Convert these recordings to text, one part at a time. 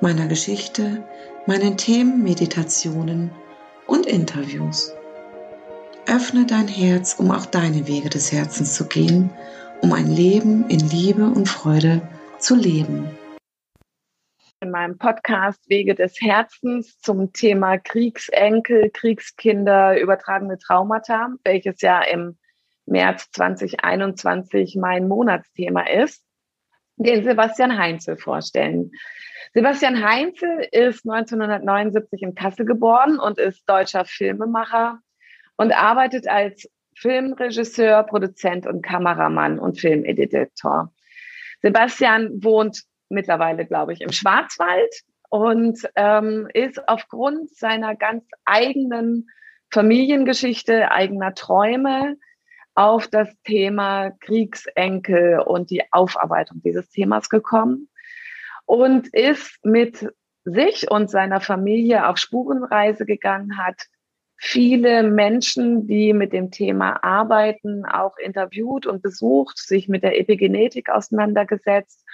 meiner Geschichte, meinen Themen, Meditationen und Interviews. Öffne dein Herz, um auch deine Wege des Herzens zu gehen, um ein Leben in Liebe und Freude zu leben. In meinem Podcast Wege des Herzens zum Thema Kriegsenkel, Kriegskinder, übertragene Traumata, welches ja im März 2021 mein Monatsthema ist, den Sebastian Heinzel vorstellen. Sebastian Heinzel ist 1979 in Kassel geboren und ist deutscher Filmemacher und arbeitet als Filmregisseur, Produzent und Kameramann und Filmeditor. Sebastian wohnt mittlerweile, glaube ich, im Schwarzwald und ähm, ist aufgrund seiner ganz eigenen Familiengeschichte, eigener Träume auf das Thema Kriegsenkel und die Aufarbeitung dieses Themas gekommen und ist mit sich und seiner Familie auf Spurenreise gegangen, hat viele Menschen, die mit dem Thema arbeiten, auch interviewt und besucht, sich mit der Epigenetik auseinandergesetzt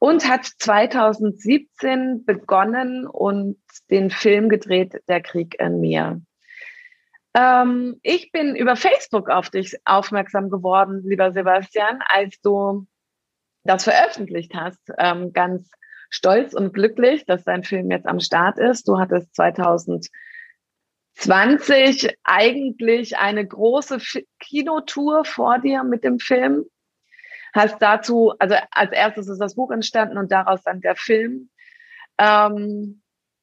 und hat 2017 begonnen und den Film gedreht, Der Krieg in mir. Ähm, ich bin über Facebook auf dich aufmerksam geworden, lieber Sebastian, als du das veröffentlicht hast, ähm, ganz stolz und glücklich, dass dein Film jetzt am Start ist. Du hattest 2020 eigentlich eine große Kinotour vor dir mit dem Film. Hast dazu, also als erstes ist das Buch entstanden und daraus dann der Film. Ähm,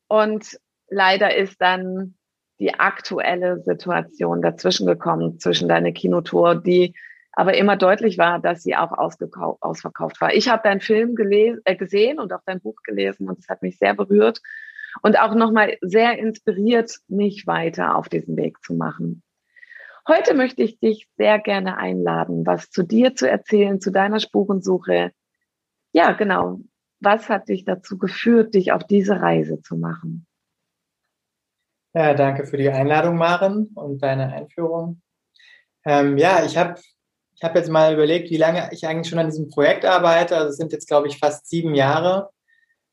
und leider ist dann die aktuelle Situation dazwischen gekommen, zwischen deiner Kinotour, die aber immer deutlich war, dass sie auch ausverkauft war. Ich habe deinen Film äh, gesehen und auch dein Buch gelesen und es hat mich sehr berührt und auch nochmal sehr inspiriert, mich weiter auf diesen Weg zu machen. Heute möchte ich dich sehr gerne einladen, was zu dir zu erzählen, zu deiner Spurensuche. Ja, genau. Was hat dich dazu geführt, dich auf diese Reise zu machen? Ja, danke für die Einladung, Maren, und deine Einführung. Ähm, ja, ich habe ich habe jetzt mal überlegt, wie lange ich eigentlich schon an diesem Projekt arbeite. Also es sind jetzt, glaube ich, fast sieben Jahre,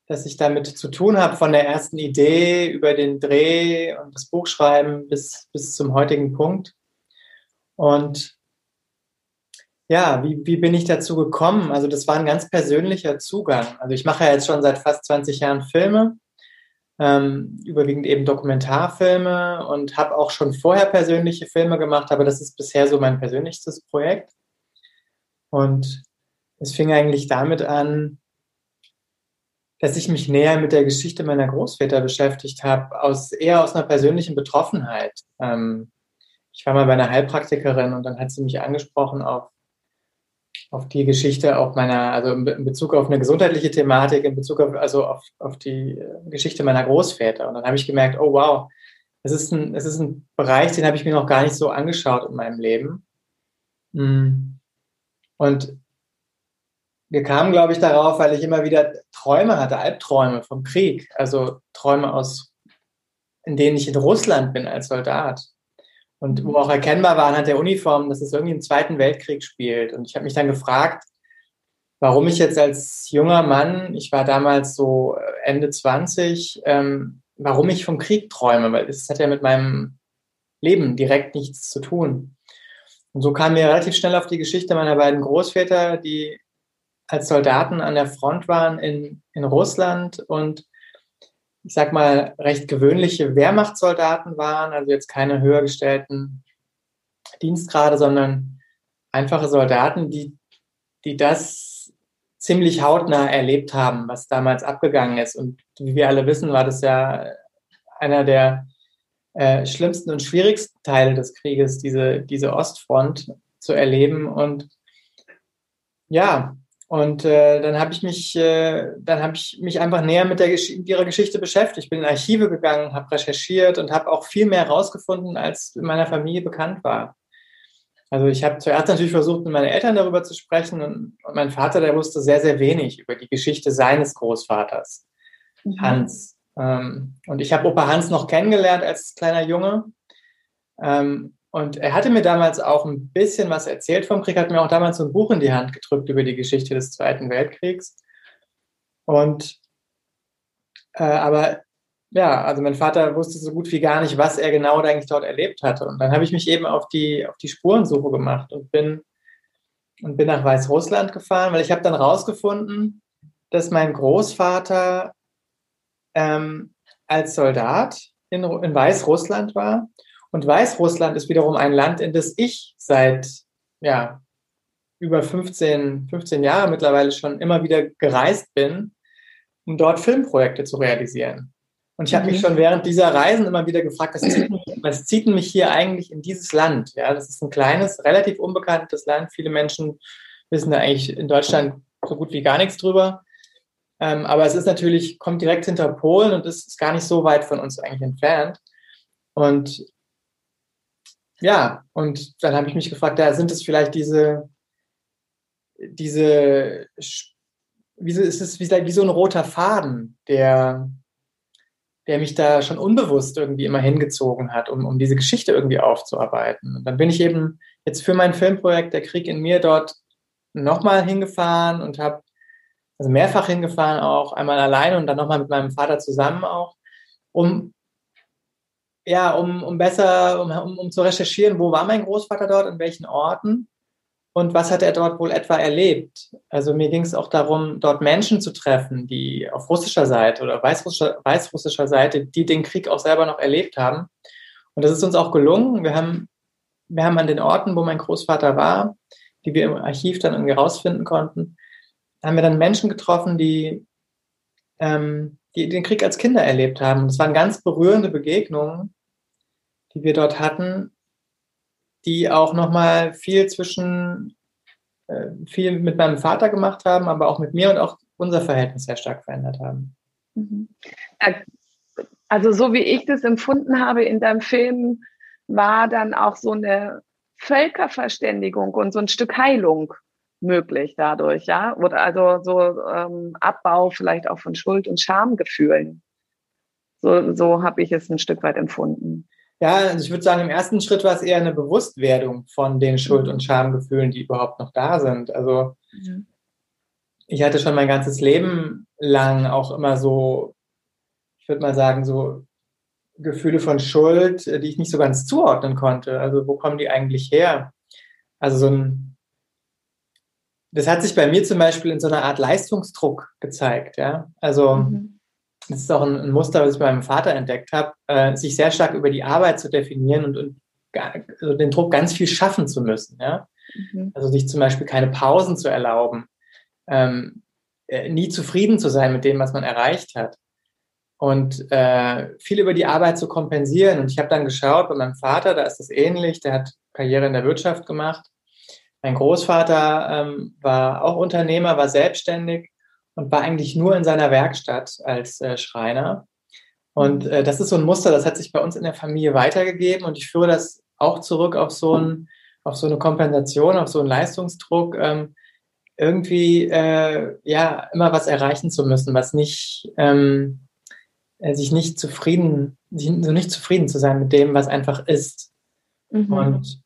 dass ich damit zu tun habe, von der ersten Idee über den Dreh und das Buchschreiben bis, bis zum heutigen Punkt. Und ja, wie, wie bin ich dazu gekommen? Also das war ein ganz persönlicher Zugang. Also ich mache ja jetzt schon seit fast 20 Jahren Filme, ähm, überwiegend eben Dokumentarfilme und habe auch schon vorher persönliche Filme gemacht, aber das ist bisher so mein persönlichstes Projekt. Und es fing eigentlich damit an, dass ich mich näher mit der Geschichte meiner Großväter beschäftigt habe, aus, eher aus einer persönlichen Betroffenheit. Ähm, ich war mal bei einer Heilpraktikerin und dann hat sie mich angesprochen auf, auf die Geschichte auch meiner, also in Bezug auf eine gesundheitliche Thematik, in Bezug auf, also auf, auf die Geschichte meiner Großväter. Und dann habe ich gemerkt, oh wow, es ist ein, es ist ein Bereich, den habe ich mir noch gar nicht so angeschaut in meinem Leben. Mm. Und wir kamen, glaube ich, darauf, weil ich immer wieder Träume hatte, Albträume vom Krieg, also Träume aus, in denen ich in Russland bin als Soldat. Und wo auch erkennbar war anhand der Uniform, dass es irgendwie im Zweiten Weltkrieg spielt. Und ich habe mich dann gefragt, warum ich jetzt als junger Mann, ich war damals so Ende 20, ähm, warum ich vom Krieg träume, weil es hat ja mit meinem Leben direkt nichts zu tun. Und so kamen wir relativ schnell auf die Geschichte meiner beiden Großväter, die als Soldaten an der Front waren in, in Russland und ich sag mal, recht gewöhnliche Wehrmachtssoldaten waren, also jetzt keine höher gestellten Dienstgrade, sondern einfache Soldaten, die, die das ziemlich hautnah erlebt haben, was damals abgegangen ist. Und wie wir alle wissen, war das ja einer der äh, schlimmsten und schwierigsten Teile des Krieges, diese, diese Ostfront zu erleben. Und ja, Und äh, dann habe ich mich, äh, dann habe ich mich einfach näher mit, der Gesch ihrer Geschichte beschäftigt. Ich bin in Archive gegangen, habe recherchiert und habe auch viel mehr herausgefunden, als in meiner Familie bekannt war. Also ich habe zuerst natürlich versucht, mit meinen Eltern darüber zu sprechen und, und mein Vater, der wusste sehr, sehr wenig über die Geschichte seines Großvaters, mhm. Hans. Ähm, und ich habe Opa Hans noch kennengelernt als kleiner Junge. Ähm, und er hatte mir damals auch ein bisschen was erzählt vom Krieg, hat mir auch damals so ein Buch in die Hand gedrückt über die Geschichte des Zweiten Weltkriegs. Und äh, aber ja, also mein Vater wusste so gut wie gar nicht, was er genau eigentlich dort erlebt hatte. Und dann habe ich mich eben auf die, auf die Spurensuche gemacht und bin, und bin nach Weißrussland gefahren, weil ich habe dann rausgefunden, dass mein Großvater ähm, als Soldat in, in Weißrussland war und Weißrussland ist wiederum ein Land, in das ich seit ja, über 15, 15 Jahre mittlerweile schon immer wieder gereist bin, um dort Filmprojekte zu realisieren. Und ich habe mich mhm. schon während dieser Reisen immer wieder gefragt, was zieht, mich, was zieht mich hier eigentlich in dieses Land? Ja, das ist ein kleines, relativ unbekanntes Land. Viele Menschen wissen da eigentlich in Deutschland so gut wie gar nichts drüber. Ähm, aber es ist natürlich, kommt direkt hinter Polen und ist gar nicht so weit von uns eigentlich entfernt. Und ja, und dann habe ich mich gefragt, da sind es vielleicht diese, diese, wie so, ist es wie, wie so ein roter Faden, der, der mich da schon unbewusst irgendwie immer hingezogen hat, um, um diese Geschichte irgendwie aufzuarbeiten. Und dann bin ich eben jetzt für mein Filmprojekt Der Krieg in mir dort nochmal hingefahren und habe, also mehrfach hingefahren auch, einmal alleine und dann nochmal mit meinem Vater zusammen auch, um ja, um, um besser, um, um, zu recherchieren, wo war mein Großvater dort, in welchen Orten und was hat er dort wohl etwa erlebt. Also mir ging es auch darum, dort Menschen zu treffen, die auf russischer Seite oder weißrussischer, weißrussischer Seite, die den Krieg auch selber noch erlebt haben. Und das ist uns auch gelungen. Wir haben, wir haben an den Orten, wo mein Großvater war, die wir im Archiv dann irgendwie rausfinden konnten, haben wir dann Menschen getroffen, die, ähm, die den Krieg als Kinder erlebt haben. Und es waren ganz berührende Begegnungen, die wir dort hatten, die auch nochmal viel zwischen, äh, viel mit meinem Vater gemacht haben, aber auch mit mir und auch unser Verhältnis sehr stark verändert haben. Mhm. Also so wie ich das empfunden habe in deinem Film, war dann auch so eine Völkerverständigung und so ein Stück Heilung möglich dadurch, ja? Oder also so ähm, Abbau vielleicht auch von Schuld- und Schamgefühlen. So, so habe ich es ein Stück weit empfunden. Ja, also ich würde sagen, im ersten Schritt war es eher eine Bewusstwerdung von den Schuld- und Schamgefühlen, die überhaupt noch da sind. Also ja. ich hatte schon mein ganzes Leben lang auch immer so, ich würde mal sagen, so Gefühle von Schuld, die ich nicht so ganz zuordnen konnte. Also wo kommen die eigentlich her? Also so ein, das hat sich bei mir zum Beispiel in so einer Art Leistungsdruck gezeigt, ja. Also mhm das ist auch ein, ein, Muster, was ich bei meinem Vater entdeckt habe, äh, sich sehr stark über die Arbeit zu definieren und, und also den Druck, ganz viel schaffen zu müssen. Ja? Mhm. Also sich zum Beispiel keine Pausen zu erlauben, ähm, äh, nie zufrieden zu sein mit dem, was man erreicht hat. Und äh, viel über die Arbeit zu kompensieren. Und ich habe dann geschaut, bei meinem Vater, da ist das ähnlich, der hat Karriere in der Wirtschaft gemacht. Mein Großvater ähm, war auch Unternehmer, war selbstständig und war eigentlich nur in seiner Werkstatt als äh, Schreiner. Und mhm. äh, das ist so ein Muster, das hat sich bei uns in der Familie weitergegeben und ich führe das auch zurück auf so, ein, auf so eine Kompensation, auf so einen Leistungsdruck, ähm, irgendwie äh, ja immer was erreichen zu müssen, was nicht ähm, äh, sich nicht zufrieden, so nicht zufrieden zu sein mit dem, was einfach ist. Mhm. Und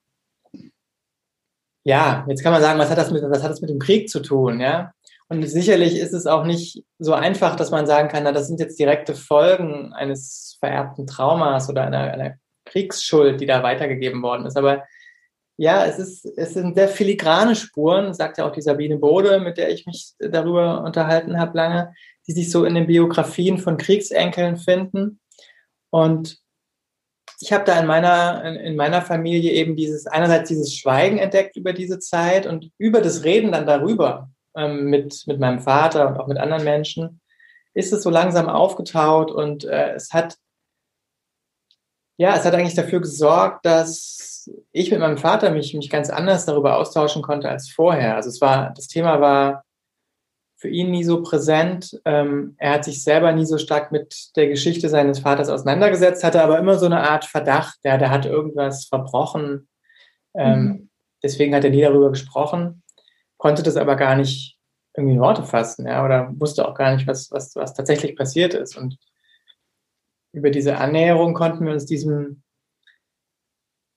ja, jetzt kann man sagen, was hat das mit, was hat das mit dem Krieg zu tun, ja? Und sicherlich ist es auch nicht so einfach, dass man sagen kann, na, das sind jetzt direkte Folgen eines vererbten Traumas oder einer, einer Kriegsschuld, die da weitergegeben worden ist. Aber ja, es, ist, es sind sehr filigrane Spuren, sagt ja auch die Sabine Bode, mit der ich mich darüber unterhalten habe lange, die sich so in den Biografien von Kriegsenkeln finden. Und ich habe da in meiner, in, in meiner Familie eben dieses, einerseits dieses Schweigen entdeckt über diese Zeit und über das Reden dann darüber ähm, mit, mit meinem Vater und auch mit anderen Menschen, ist es so langsam aufgetaut und äh, es hat, ja, es hat eigentlich dafür gesorgt, dass ich mit meinem Vater mich, mich ganz anders darüber austauschen konnte als vorher. Also es war, das Thema war für ihn nie so präsent. Ähm, er hat sich selber nie so stark mit der Geschichte seines Vaters auseinandergesetzt, hatte aber immer so eine Art Verdacht, ja, der hat irgendwas verbrochen. Ähm, mhm. Deswegen hat er nie darüber gesprochen, konnte das aber gar nicht irgendwie in Worte fassen, ja, oder wusste auch gar nicht, was, was, was tatsächlich passiert ist. Und über diese Annäherung konnten wir uns diesem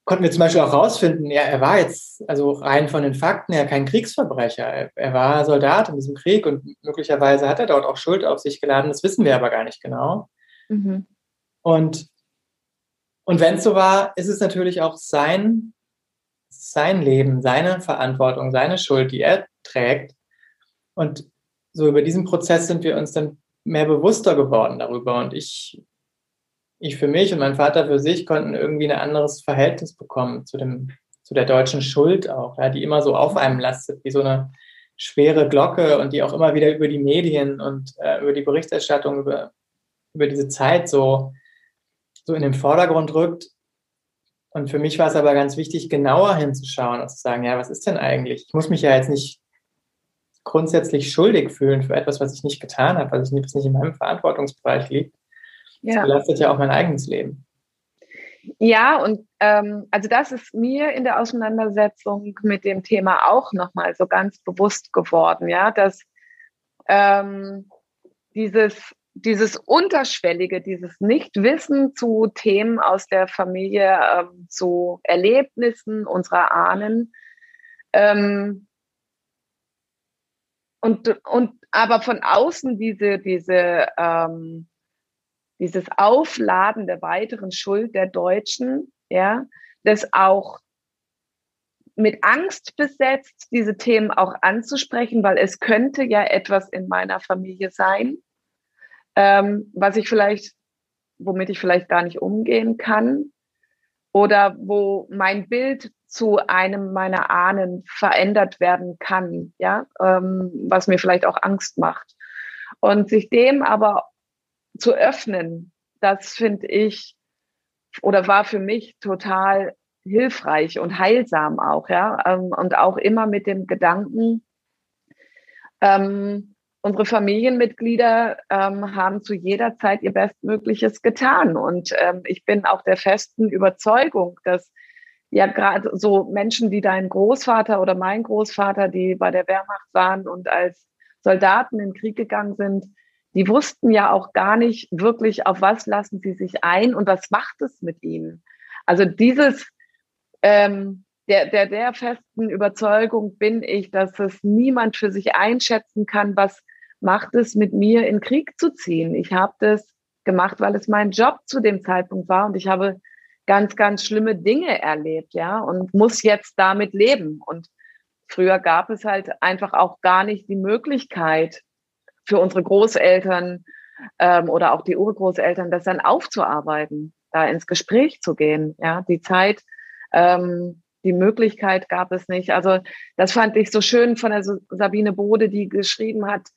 konnten wir zum Beispiel auch rausfinden, ja, er war jetzt, also rein von den Fakten her, kein Kriegsverbrecher. Er, er, war Soldat in diesem Krieg und möglicherweise hat er dort auch Schuld auf sich geladen. Das wissen wir aber gar nicht genau. Mhm. Und, und wenn es so war, ist es natürlich auch sein, sein Leben, seine Verantwortung, seine Schuld, die er trägt. Und so über diesen Prozess sind wir uns dann mehr bewusster geworden darüber. Und ich ich für mich und mein Vater für sich konnten irgendwie ein anderes Verhältnis bekommen zu dem, zu der deutschen Schuld auch, ja, die immer so auf einem lastet, wie so eine schwere Glocke und die auch immer wieder über die Medien und äh, über die Berichterstattung über, über diese Zeit so, so in den Vordergrund rückt. Und für mich war es aber ganz wichtig, genauer hinzuschauen und zu sagen, ja, was ist denn eigentlich? Ich muss mich ja jetzt nicht grundsätzlich schuldig fühlen für etwas, was ich nicht getan habe, was nicht in meinem Verantwortungsbereich liegt. Ja. Das belastet ja auch mein eigenes Leben. Ja, und ähm, also das ist mir in der Auseinandersetzung mit dem Thema auch nochmal so ganz bewusst geworden, ja, dass ähm, dieses, dieses Unterschwellige, dieses Nichtwissen zu Themen aus der Familie, ähm, zu Erlebnissen unserer Ahnen, ähm, und, und aber von außen diese, diese ähm, dieses Aufladen der weiteren Schuld der Deutschen, ja, das auch mit Angst besetzt, diese Themen auch anzusprechen, weil es könnte ja etwas in meiner Familie sein, ähm, was ich vielleicht, womit ich vielleicht gar nicht umgehen kann oder wo mein Bild zu einem meiner Ahnen verändert werden kann, ja, ähm, was mir vielleicht auch Angst macht. Und sich dem aber zu öffnen, das finde ich oder war für mich total hilfreich und heilsam auch, ja. Ähm, und auch immer mit dem Gedanken, ähm, unsere Familienmitglieder ähm, haben zu jeder Zeit ihr Bestmögliches getan. Und ähm, ich bin auch der festen Überzeugung, dass ja gerade so Menschen wie dein Großvater oder mein Großvater, die bei der Wehrmacht waren und als Soldaten in den Krieg gegangen sind, die wussten ja auch gar nicht wirklich, auf was lassen sie sich ein und was macht es mit ihnen. Also dieses, ähm, der, der, der festen Überzeugung bin ich, dass es niemand für sich einschätzen kann, was macht es mit mir in Krieg zu ziehen. Ich habe das gemacht, weil es mein Job zu dem Zeitpunkt war und ich habe ganz, ganz schlimme Dinge erlebt, ja, und muss jetzt damit leben. Und früher gab es halt einfach auch gar nicht die Möglichkeit, für unsere Großeltern ähm, oder auch die Urgroßeltern, das dann aufzuarbeiten, da ins Gespräch zu gehen. Ja, die Zeit, ähm, die Möglichkeit gab es nicht. Also das fand ich so schön von der Sabine Bode, die geschrieben hat,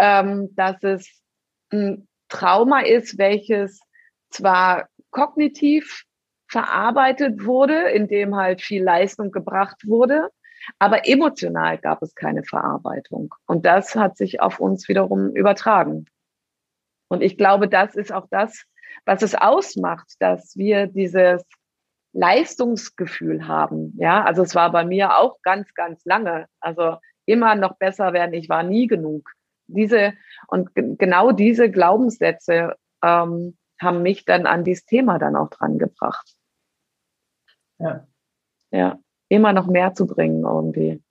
ähm, dass es ein Trauma ist, welches zwar kognitiv verarbeitet wurde, in dem halt viel Leistung gebracht wurde, aber emotional gab es keine Verarbeitung. Und das hat sich auf uns wiederum übertragen. Und ich glaube, das ist auch das, was es ausmacht, dass wir dieses Leistungsgefühl haben. Ja, also es war bei mir auch ganz, ganz lange. Also immer noch besser werden. Ich war nie genug. Diese und genau diese Glaubenssätze ähm, haben mich dann an dieses Thema dann auch dran gebracht. Ja. Ja immer noch mehr zu bringen irgendwie.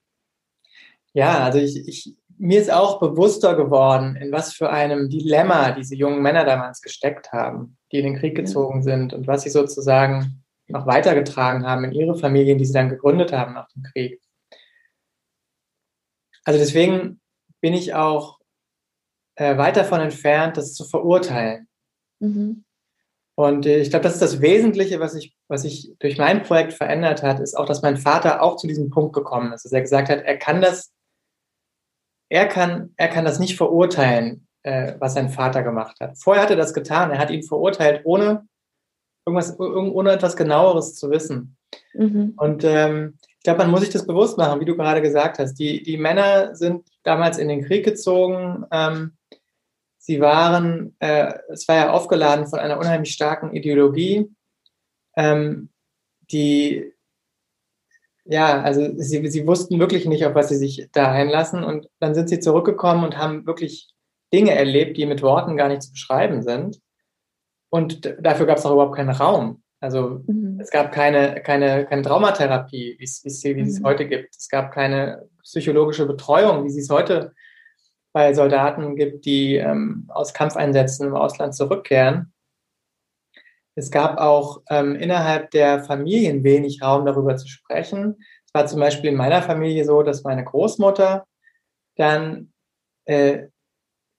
Ja, also ich, ich, mir ist auch bewusster geworden, in was für einem Dilemma diese jungen Männer damals gesteckt haben, die in den Krieg gezogen sind und was sie sozusagen noch weitergetragen haben in ihre Familien, die sie dann gegründet haben nach dem Krieg. Also deswegen bin ich auch äh, weit davon entfernt, das zu verurteilen. Mhm. Und äh, ich glaube, das ist das Wesentliche, was sich was ich durch mein Projekt verändert hat, ist auch, dass mein Vater auch zu diesem Punkt gekommen ist, dass er gesagt hat, er kann das, er kann, er kann das nicht verurteilen, äh, was sein Vater gemacht hat. Vorher hat er das getan, er hat ihn verurteilt, ohne irgendwas, ohne etwas genaueres zu wissen. Mhm. Und ähm, ich glaube, man muss sich das bewusst machen, wie du gerade gesagt hast. Die, die Männer sind damals in den Krieg gezogen. Ähm, sie waren, äh, es war ja aufgeladen von einer unheimlich starken Ideologie, ähm, die, ja, also sie, sie wussten wirklich nicht, auf was sie sich da einlassen. Und dann sind sie zurückgekommen und haben wirklich Dinge erlebt, die mit Worten gar nicht zu beschreiben sind. Und dafür gab es auch überhaupt keinen Raum. Also mhm. es gab keine, keine, keine Traumatherapie, wie es, wie es, wie es mhm. heute gibt. Es gab keine psychologische Betreuung, wie sie es heute bei Soldaten gibt, die ähm, aus Kampfeinsätzen im Ausland zurückkehren. Es gab auch ähm, innerhalb der Familien wenig Raum, darüber zu sprechen. Es war zum Beispiel in meiner Familie so, dass meine Großmutter dann äh,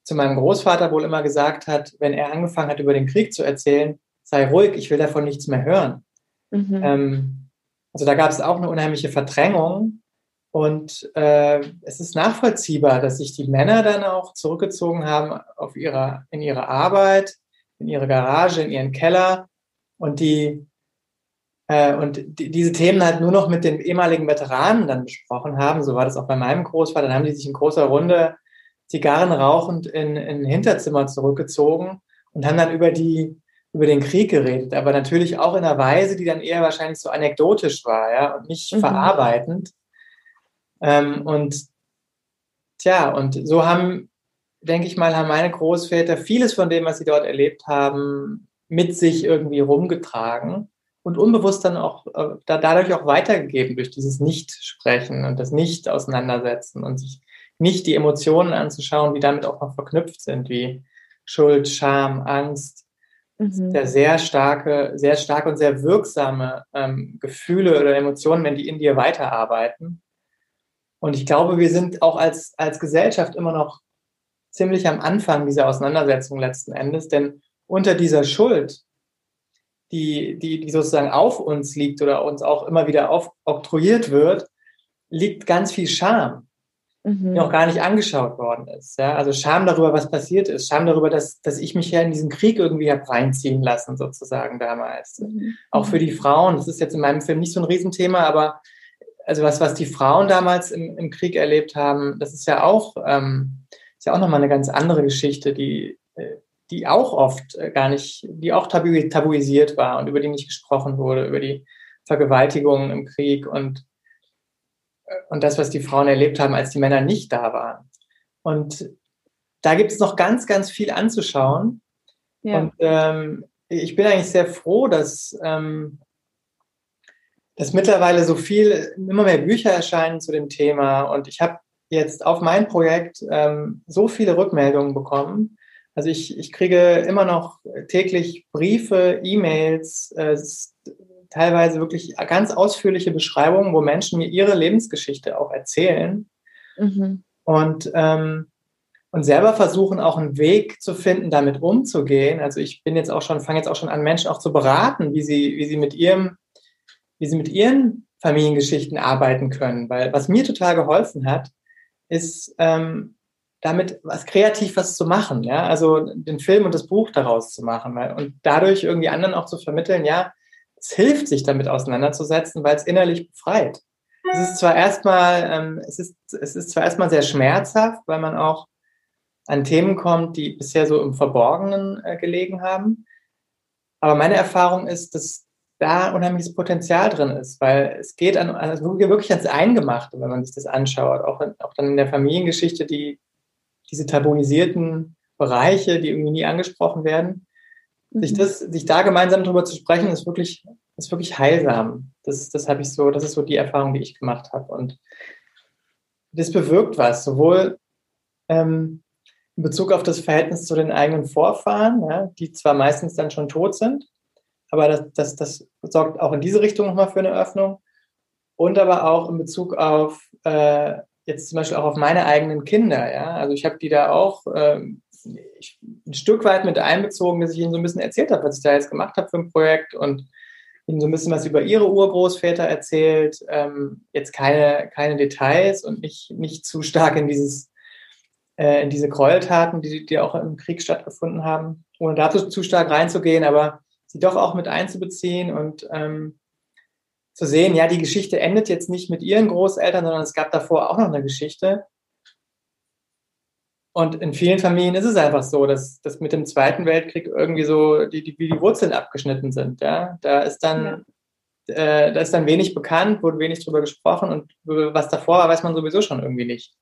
zu meinem Großvater wohl immer gesagt hat, wenn er angefangen hat, über den Krieg zu erzählen, sei ruhig, ich will davon nichts mehr hören. Mhm. Ähm, also da gab es auch eine unheimliche Verdrängung. Und äh, es ist nachvollziehbar, dass sich die Männer dann auch zurückgezogen haben auf ihrer, in ihre Arbeit, in ihre Garage, in ihren Keller und die äh, und die, diese Themen halt nur noch mit den ehemaligen Veteranen dann besprochen haben. So war das auch bei meinem Großvater. Dann haben die sich in großer Runde Zigarren rauchend in, in ein Hinterzimmer zurückgezogen und haben dann über die über den Krieg geredet, aber natürlich auch in einer Weise, die dann eher wahrscheinlich so anekdotisch war, ja, und nicht mhm. verarbeitend. Ähm, und tja, und so haben, denke ich mal, haben meine Großväter vieles von dem, was sie dort erlebt haben, mit sich irgendwie rumgetragen und unbewusst dann auch äh, dadurch auch weitergegeben durch dieses Nicht-Sprechen und das Nicht-Auseinandersetzen und sich nicht die Emotionen anzuschauen, die damit auch noch verknüpft sind, wie Schuld, Scham, Angst, mhm. der sehr starke, sehr starke und sehr wirksame ähm, Gefühle oder Emotionen, wenn die in dir weiterarbeiten. Und ich glaube, wir sind auch als, als Gesellschaft immer noch ziemlich am Anfang dieser Auseinandersetzung letzten Endes, denn unter dieser Schuld, die, die, die sozusagen auf uns liegt oder uns auch immer wieder aufoktroyiert wird, liegt ganz viel Scham mhm. noch gar nicht angeschaut worden ist. Ja? Also Scham darüber, was passiert ist, Scham darüber, dass, dass ich mich ja in diesen Krieg irgendwie habe reinziehen lassen, sozusagen damals. Mhm. Auch für die Frauen, das ist jetzt in meinem Film nicht so ein Riesenthema, aber also was, was die Frauen damals im, im Krieg erlebt haben, das ist ja auch, ähm, ist ja auch nochmal eine ganz andere Geschichte, die, äh, die auch oft äh, gar nicht, die auch tabu, tabuisiert war und über die nicht gesprochen wurde, über die Vergewaltigungen im Krieg und und das, was die Frauen erlebt haben, als die Männer nicht da waren. Und da gibt es noch ganz, ganz viel anzuschauen. Ja. Und ähm, ich bin eigentlich sehr froh, dass, ähm, dass mittlerweile so viel, immer mehr Bücher erscheinen zu dem Thema. Und ich habe jetzt auf mein Projekt ähm, so viele Rückmeldungen bekommen. Also ich, ich kriege immer noch täglich Briefe, E-Mails, äh, teilweise wirklich ganz ausführliche Beschreibungen, wo Menschen mir ihre Lebensgeschichte auch erzählen mhm. und, ähm, und selber versuchen auch einen Weg zu finden, damit umzugehen. Also ich bin jetzt auch schon, fange jetzt auch schon an, Menschen auch zu beraten, wie sie, wie sie mit ihrem, wie sie mit ihren Familiengeschichten arbeiten können. Weil was mir total geholfen hat, ist ähm, damit was kreativ was zu machen, ja, also den Film und das Buch daraus zu machen weil, und dadurch irgendwie anderen auch zu vermitteln, ja, es hilft, sich damit auseinanderzusetzen, weil es innerlich befreit. Es ist zwar erstmal, ähm, es ist, es ist zwar erstmal sehr schmerzhaft, weil man auch an Themen kommt, die bisher so im Verborgenen äh, gelegen haben. Aber meine Erfahrung ist, dass da unheimliches Potenzial drin ist, weil es geht an, also wirklich ans Eingemachte, wenn man sich das anschaut. Auch, auch dann in der Familiengeschichte, die, diese tabuisierten Bereiche, die irgendwie nie angesprochen werden. Sich, mhm. das, sich da gemeinsam drüber zu sprechen, ist wirklich, ist wirklich heilsam. Das, das habe ich so, das ist so die Erfahrung, die ich gemacht habe. Und das bewirkt was, sowohl ähm, in Bezug auf das Verhältnis zu den eigenen Vorfahren, ja, die zwar meistens dann schon tot sind, aber das, das, das sorgt auch in diese Richtung nochmal für eine Öffnung. Und aber auch in Bezug auf äh, jetzt zum Beispiel auch auf meine eigenen Kinder. Ja? Also ich habe die da auch ähm, ich, ein Stück weit mit einbezogen, dass ich ihnen so ein bisschen erzählt habe, was ich da jetzt gemacht habe für ein Projekt und ihnen so ein bisschen was über ihre Urgroßväter erzählt. Ähm, jetzt keine, keine Details und nicht, nicht zu stark in dieses äh, in diese Gräueltaten, die, die auch im Krieg stattgefunden haben, ohne dazu zu stark reinzugehen, aber sie doch auch mit einzubeziehen und ähm, zu sehen, ja, die Geschichte endet jetzt nicht mit ihren Großeltern, sondern es gab davor auch noch eine Geschichte. und in vielen Familien ist es einfach so, dass, dass mit dem Zweiten Weltkrieg irgendwie so die, die, wie die Wurzeln abgeschnitten sind. Ja? Da ist dann ja. äh, da ist dann wenig bekannt, wurde wenig drüber gesprochen und was davor war, weiß man sowieso schon irgendwie nicht.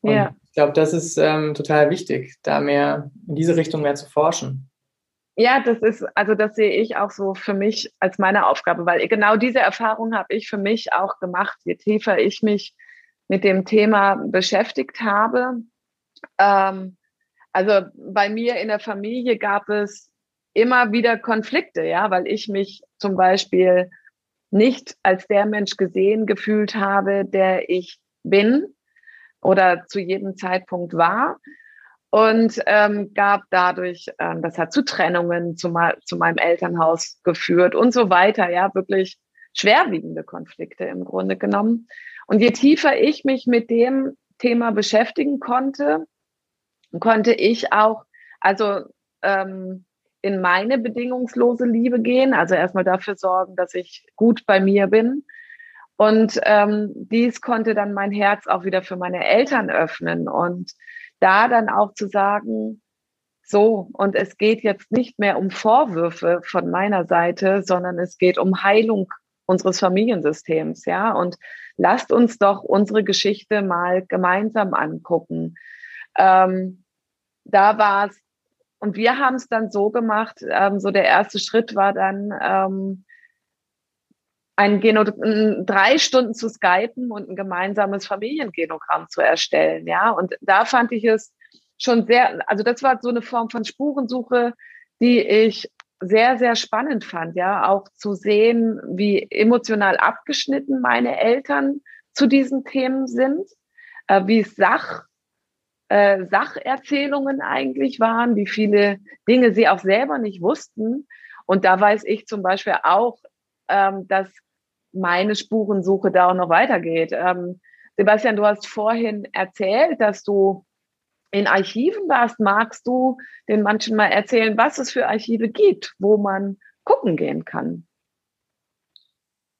Und ja. ich glaube, das ist ähm, total wichtig, da mehr in diese Richtung mehr zu forschen. Ja, das ist, also das sehe ich auch so für mich als meine Aufgabe, weil genau diese Erfahrung habe ich für mich auch gemacht. Je tiefer ich mich mit dem Thema beschäftigt habe, ähm, also bei mir in der Familie gab es immer wieder Konflikte, ja, weil ich mich zum Beispiel nicht als der Mensch gesehen gefühlt habe, der ich bin oder zu jedem Zeitpunkt war. Und ähm, gab dadurch, ähm, das hat zu Trennungen zu, zu meinem Elternhaus geführt und so weiter, ja, wirklich schwerwiegende Konflikte im Grunde genommen. Und je tiefer ich mich mit dem Thema beschäftigen konnte, konnte ich auch, also ähm, in meine bedingungslose Liebe gehen, also erstmal dafür sorgen, dass ich gut bei mir bin. Und ähm, dies konnte dann mein Herz auch wieder für meine Eltern öffnen und da dann auch zu sagen, so, und es geht jetzt nicht mehr um Vorwürfe von meiner Seite, sondern es geht um Heilung unseres Familiensystems, ja. Und lasst uns doch unsere Geschichte mal gemeinsam angucken. Ähm, da war es, und wir haben es dann so gemacht, ähm, so der erste Schritt war dann, ähm, ein Geno drei Stunden zu skypen und ein gemeinsames Familiengenogramm zu erstellen, ja. Und da fand ich es schon sehr, also das war so eine Form von Spurensuche, die ich sehr, sehr spannend fand, ja, auch zu sehen, wie emotional abgeschnitten meine Eltern zu diesen Themen sind, äh, wie Sach, äh, Sacherzählungen eigentlich waren, wie viele Dinge sie auch selber nicht wussten. Und da weiß ich zum Beispiel auch, ähm, dass meine Spurensuche da auch noch weitergeht. Ähm, Sebastian, du hast vorhin erzählt, dass du in Archiven warst. Magst du den manchen mal erzählen, was es für Archive gibt, wo man gucken gehen kann?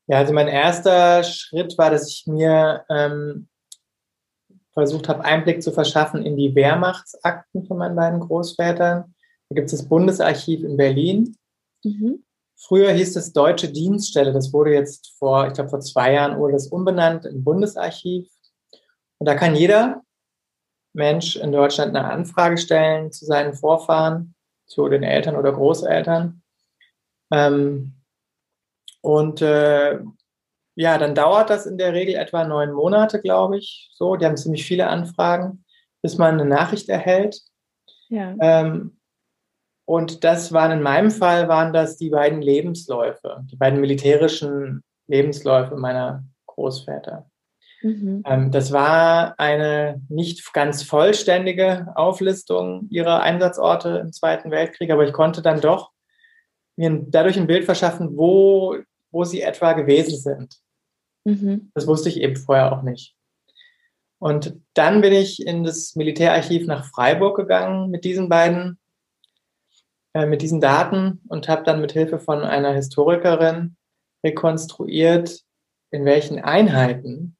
Ja, also mein erster Schritt war, dass ich mir ähm, versucht habe, Einblick zu verschaffen in die Wehrmachtsakten von meinen beiden Großvätern. Da gibt es das Bundesarchiv in Berlin. Mhm. Früher hieß es Deutsche Dienststelle. Das wurde jetzt vor, ich glaube, vor zwei Jahren wurde das umbenannt in Bundesarchiv. Und da kann jeder Mensch in Deutschland eine Anfrage stellen zu seinen Vorfahren, zu den Eltern oder Großeltern. Ähm, und äh, ja, dann dauert das in der Regel etwa neun Monate, glaube ich. So, die haben ziemlich viele Anfragen, bis man eine Nachricht erhält. Ja. Ähm, und das waren in meinem Fall waren das die beiden Lebensläufe, die beiden militärischen Lebensläufe meiner Großväter. Mhm. Ähm, das war eine nicht ganz vollständige Auflistung ihrer Einsatzorte im Zweiten Weltkrieg, aber ich konnte dann doch mir dadurch ein Bild verschaffen, wo, wo sie etwa gewesen sind. Mhm. Das wusste ich eben vorher auch nicht. Und dann bin ich in das Militärarchiv nach Freiburg gegangen mit diesen beiden äh, mit diesen Daten und habe dann mit Hilfe von einer Historikerin rekonstruiert, in welchen Einheiten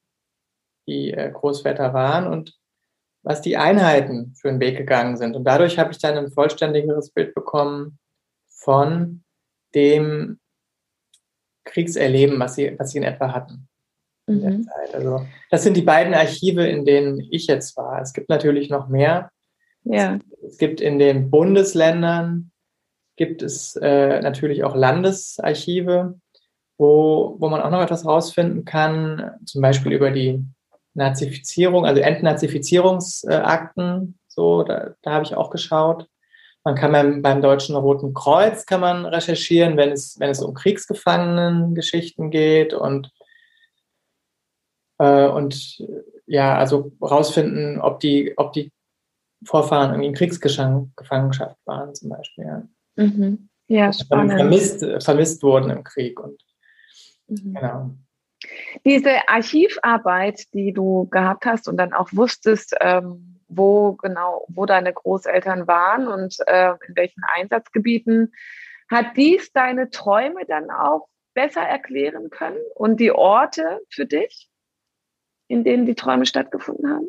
die äh, Großväter waren und was die Einheiten für einen Weg gegangen sind. Und dadurch habe ich dann ein vollständigeres Bild bekommen von dem Kriegserleben, was sie, was sie in etwa hatten. In der mhm. Zeit. Also, das sind die beiden Archive, in denen ich jetzt war. Es gibt natürlich noch mehr. Ja. Es gibt in den Bundesländern gibt es äh, natürlich auch Landesarchive, wo, wo man auch noch etwas rausfinden kann, zum Beispiel über die Nazifizierung, also Entnazifizierungsakten, so, da, da habe ich auch geschaut. Man kann beim, beim Deutschen Roten Kreuz kann man recherchieren, wenn es, wenn es um Kriegsgefangenengeschichten geht und, äh, und ja, also rausfinden, ob die, ob die Vorfahren irgendwie in Kriegsgefangenschaft waren, zum Beispiel. Ja. Mhm. Ja, spannend. Vermisst, vermisst wurden im Krieg. Und, mhm. genau. Diese Archivarbeit, die du gehabt hast und dann auch wusstest, ähm, wo genau, wo deine Großeltern waren und äh, in welchen Einsatzgebieten, hat dies deine Träume dann auch besser erklären können und die Orte für dich, in denen die Träume stattgefunden haben?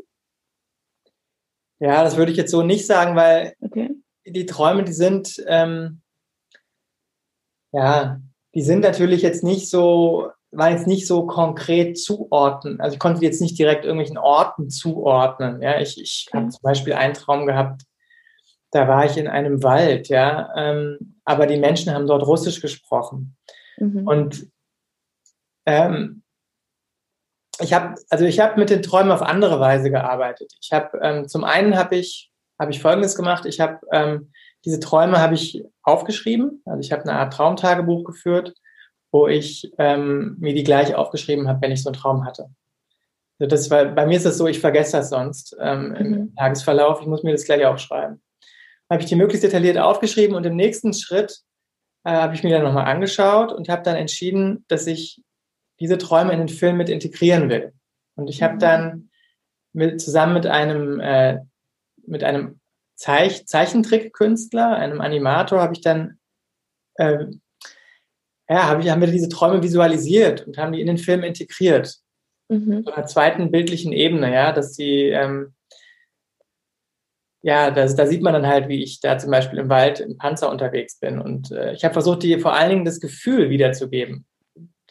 Ja, das würde ich jetzt so nicht sagen, weil okay. Die Träume, die sind, ähm, ja, die sind natürlich jetzt nicht so, waren jetzt nicht so konkret zuordnen. Also ich konnte die jetzt nicht direkt irgendwelchen Orten zuordnen. Ja, ich, ich habe zum Beispiel einen Traum gehabt, da war ich in einem Wald, ja, ähm, aber die Menschen haben dort Russisch gesprochen. Mhm. Und ähm, ich habe, also ich habe mit den Träumen auf andere Weise gearbeitet. Ich habe ähm, zum einen habe ich habe ich Folgendes gemacht. Ich habe ähm, diese Träume habe ich aufgeschrieben. Also ich habe eine Art Traumtagebuch geführt, wo ich ähm, mir die gleich aufgeschrieben habe, wenn ich so einen Traum hatte. Also das war, bei mir ist es so, ich vergesse das sonst ähm, im mhm. Tagesverlauf. Ich muss mir das gleich aufschreiben. Habe ich die möglichst detailliert aufgeschrieben und im nächsten Schritt äh, habe ich mir dann nochmal angeschaut und habe dann entschieden, dass ich diese Träume in den Film mit integrieren will. Und ich habe mhm. dann mit, zusammen mit einem, äh, mit einem Zeich Zeichentrickkünstler, einem Animator, habe ich dann, äh, ja, hab ich, haben wir diese Träume visualisiert und haben die in den Film integriert. Mhm. So einer zweiten bildlichen Ebene, ja, dass sie, ähm, ja, das, da sieht man dann halt, wie ich da zum Beispiel im Wald im Panzer unterwegs bin. Und äh, ich habe versucht, dir vor allen Dingen das Gefühl wiederzugeben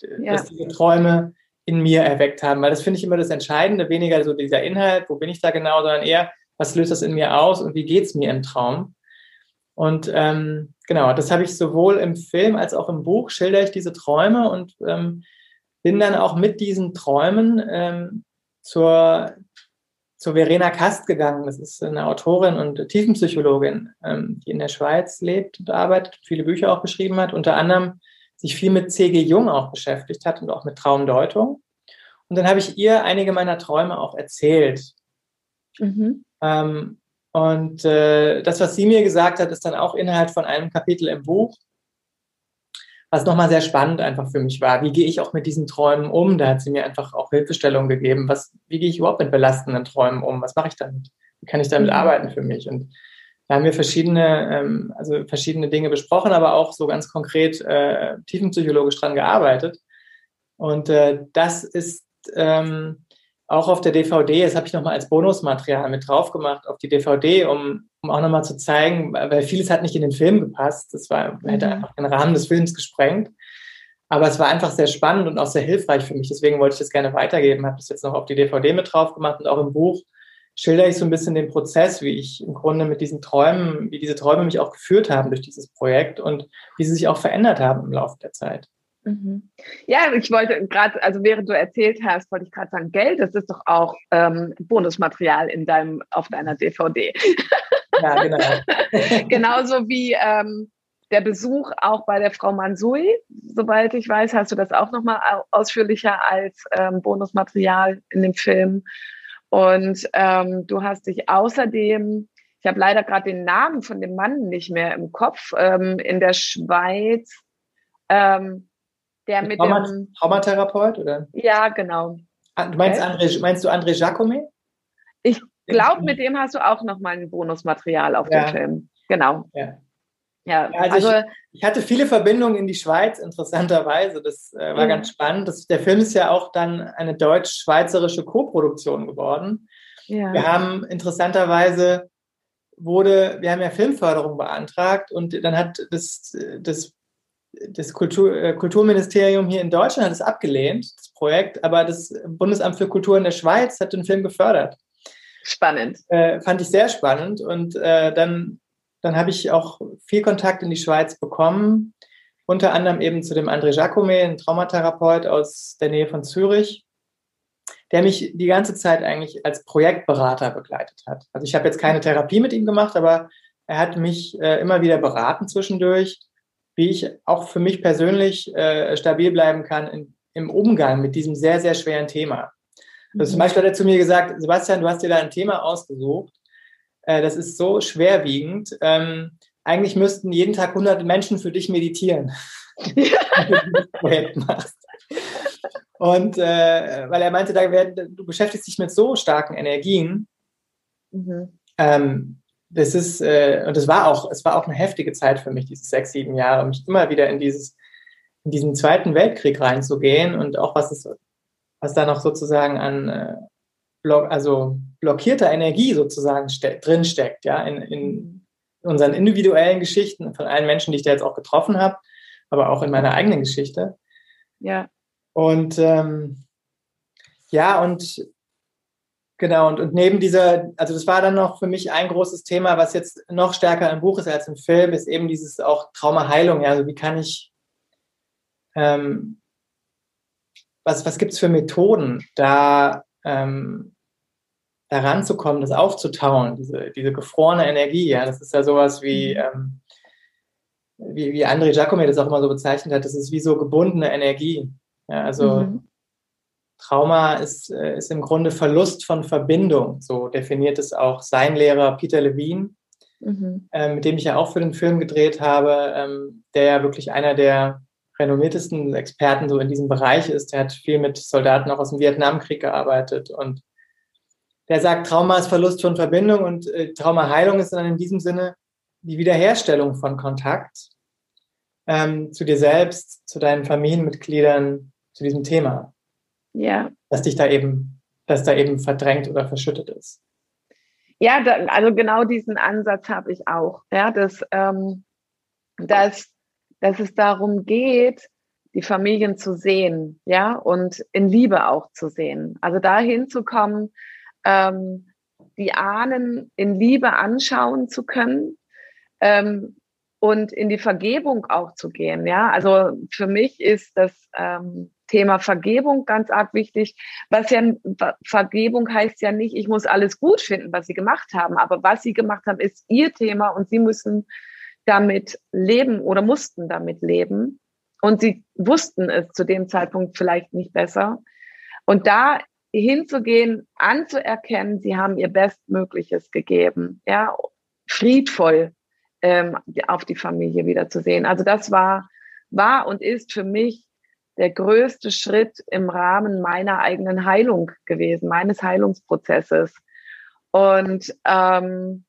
ja. dass diese Träume in mir erweckt haben. Weil das finde ich immer das Entscheidende, weniger so dieser Inhalt, wo bin ich da genau, sondern eher, was löst das in mir aus und wie geht es mir im Traum. Und ähm, genau, das habe ich sowohl im Film als auch im Buch, schilder ich diese Träume und ähm, bin dann auch mit diesen Träumen ähm, zur, zur Verena Kast gegangen. Das ist eine Autorin und Tiefenpsychologin, ähm, die in der Schweiz lebt und arbeitet, viele Bücher auch geschrieben hat, unter anderem sich viel mit C.G. Jung auch beschäftigt hat und auch mit Traumdeutung. Und dann habe ich ihr einige meiner Träume auch erzählt. Mhm. Ähm, und äh, das, was sie mir gesagt hat, ist dann auch Inhalt von einem Kapitel im Buch, was nochmal sehr spannend einfach für mich war. Wie gehe ich auch mit diesen Träumen um? Da hat sie mir einfach auch Hilfestellung gegeben. Was, wie gehe ich überhaupt mit belastenden Träumen um? Was mache ich damit? Wie kann ich damit mhm. arbeiten für mich? Und da haben wir verschiedene, ähm, also verschiedene Dinge besprochen, aber auch so ganz konkret äh, tiefenpsychologisch dran gearbeitet. Und äh, das ist ähm, auch auf der DVD, das habe ich nochmal als Bonusmaterial mit drauf gemacht, auf die DVD, um, um auch nochmal zu zeigen, weil vieles hat nicht in den Film gepasst. Das war, hätte mhm. einfach den Rahmen des Films gesprengt. Aber es war einfach sehr spannend und auch sehr hilfreich für mich. Deswegen wollte ich das gerne weitergeben, habe das jetzt noch auf die DVD mit drauf gemacht und auch im Buch schildere ich so ein bisschen den Prozess, wie ich im Grunde mit diesen Träumen, wie diese Träume mich auch geführt haben durch dieses Projekt und wie sie sich auch verändert haben im Laufe der Zeit. Mhm. Ja, ich wollte gerade, also während du erzählt hast, wollte ich gerade sagen, Geld, das ist doch auch ähm, Bonusmaterial in deinem, auf deiner DVD. Ja, genau. Genauso wie ähm, der Besuch auch bei der Frau Mansui, soweit ich weiß, hast du das auch nochmal ausführlicher als ähm, Bonusmaterial in dem Film. Und ähm, du hast dich außerdem, ich habe leider gerade den Namen von dem Mann nicht mehr im Kopf, ähm, in der Schweiz, ähm, der mit Trauma dem Traumatherapeut oder? Ja, genau. Ah, du meinst, André, meinst du André Jacome? Ich glaube, mit dem hast du auch noch mal ein Bonusmaterial auf ja. dem Film. Genau. Ja. Ja, also, also ich, ich, hatte viele Verbindungen in die Schweiz, interessanterweise. Das äh, war ja. ganz spannend. Das, der Film ist ja auch dann eine deutsch-schweizerische Koproduktion geworden. Ja. Wir haben interessanterweise wurde, wir haben ja Filmförderung beantragt und dann hat das, das, das Kultur, äh, Kulturministerium hier in Deutschland hat es abgelehnt, das Projekt, aber das Bundesamt für Kultur in der Schweiz hat den Film gefördert. Spannend. Äh, fand ich sehr spannend und äh, dann dann habe ich auch viel Kontakt in die Schweiz bekommen, unter anderem eben zu dem André Jacome, ein Traumatherapeut aus der Nähe von Zürich, der mich die ganze Zeit eigentlich als Projektberater begleitet hat. Also ich habe jetzt keine Therapie mit ihm gemacht, aber er hat mich äh, immer wieder beraten zwischendurch, wie ich auch für mich persönlich äh, stabil bleiben kann in, im Umgang mit diesem sehr, sehr schweren Thema. Also zum mhm. Beispiel hat er zu mir gesagt, Sebastian, du hast dir da ein Thema ausgesucht, äh, das ist so schwerwiegend. Ähm, eigentlich müssten jeden Tag hunderte Menschen für dich meditieren, wenn du dieses Projekt machst. Und äh, weil er meinte, da werden, du beschäftigst dich mit so starken Energien. Mhm. Ähm, das ist, äh, und es war auch, es war auch eine heftige Zeit für mich, diese sechs, sieben Jahre, mich immer wieder in dieses, in diesen Zweiten Weltkrieg reinzugehen und auch was es, was da noch sozusagen an äh, block, also blockierter Energie sozusagen drin steckt, ja, in, in unseren individuellen Geschichten von allen Menschen, die ich da jetzt auch getroffen habe, aber auch in meiner eigenen Geschichte. Ja. Und ähm, ja, und genau, und, und neben dieser, also das war dann noch für mich ein großes Thema, was jetzt noch stärker im Buch ist als im Film, ist eben dieses auch Traumaheilung. Ja, also wie kann ich, ähm, was, was gibt es für Methoden, da ähm, da ranzukommen, das aufzutauen, diese, diese gefrorene Energie, ja, das ist ja sowas wie, mhm. ähm, wie, wie André Giacomi das auch immer so bezeichnet hat, das ist wie so gebundene Energie. Ja, also mhm. Trauma ist, äh, ist im Grunde Verlust von Verbindung, so definiert es auch sein Lehrer Peter Levine, mhm. äh, mit dem ich ja auch für den Film gedreht habe, ähm, der ja wirklich einer der renommiertesten Experten so in diesem Bereich ist. Der hat viel mit Soldaten auch aus dem Vietnamkrieg gearbeitet und der sagt, Trauma ist Verlust von Verbindung und äh, Traumaheilung ist dann in diesem Sinne die Wiederherstellung von Kontakt ähm, zu dir selbst, zu deinen Familienmitgliedern, zu diesem Thema. Ja. Dass dich da eben, dass da eben verdrängt oder verschüttet ist. Ja, da, also genau diesen Ansatz habe ich auch. Ja, dass, ähm, dass, dass es darum geht, die Familien zu sehen, ja, und in Liebe auch zu sehen. Also dahin zu kommen, ähm, die Ahnen in Liebe anschauen zu können ähm, und in die Vergebung auch zu gehen. Ja, also für mich ist das ähm, Thema Vergebung ganz arg wichtig. Was ja Vergebung heißt ja nicht, ich muss alles gut finden, was sie gemacht haben, aber was sie gemacht haben, ist ihr Thema und sie müssen damit leben oder mussten damit leben. Und sie wussten es zu dem Zeitpunkt vielleicht nicht besser. Und da hinzugehen, anzuerkennen, sie haben ihr Bestmögliches gegeben, ja, friedvoll ähm, auf die Familie wiederzusehen. Also das war, war und ist für mich der größte Schritt im Rahmen meiner eigenen Heilung gewesen, meines Heilungsprozesses. Und ähm,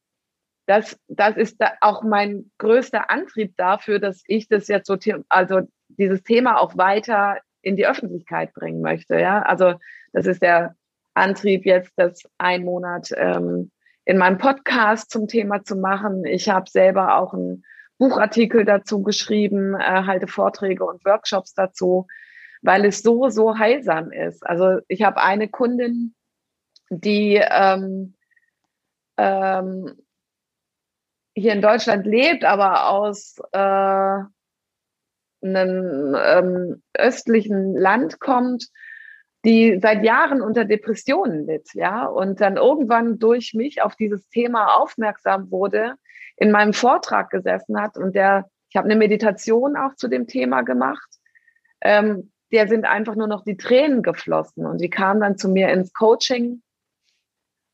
das, das ist da auch mein größter Antrieb dafür, dass ich das jetzt so, also dieses Thema auch weiter in die Öffentlichkeit bringen möchte. Ja, also das ist der Antrieb, jetzt das ein Monat ähm, in meinem Podcast zum Thema zu machen. Ich habe selber auch einen Buchartikel dazu geschrieben, äh, halte Vorträge und Workshops dazu, weil es so, so heilsam ist. Also ich habe eine Kundin, die ähm, ähm, hier in Deutschland lebt, aber aus äh, einem ähm, östlichen Land kommt die seit Jahren unter Depressionen litt, ja, und dann irgendwann durch mich auf dieses Thema aufmerksam wurde, in meinem Vortrag gesessen hat und der, ich habe eine Meditation auch zu dem Thema gemacht, ähm, der sind einfach nur noch die Tränen geflossen und die kam dann zu mir ins Coaching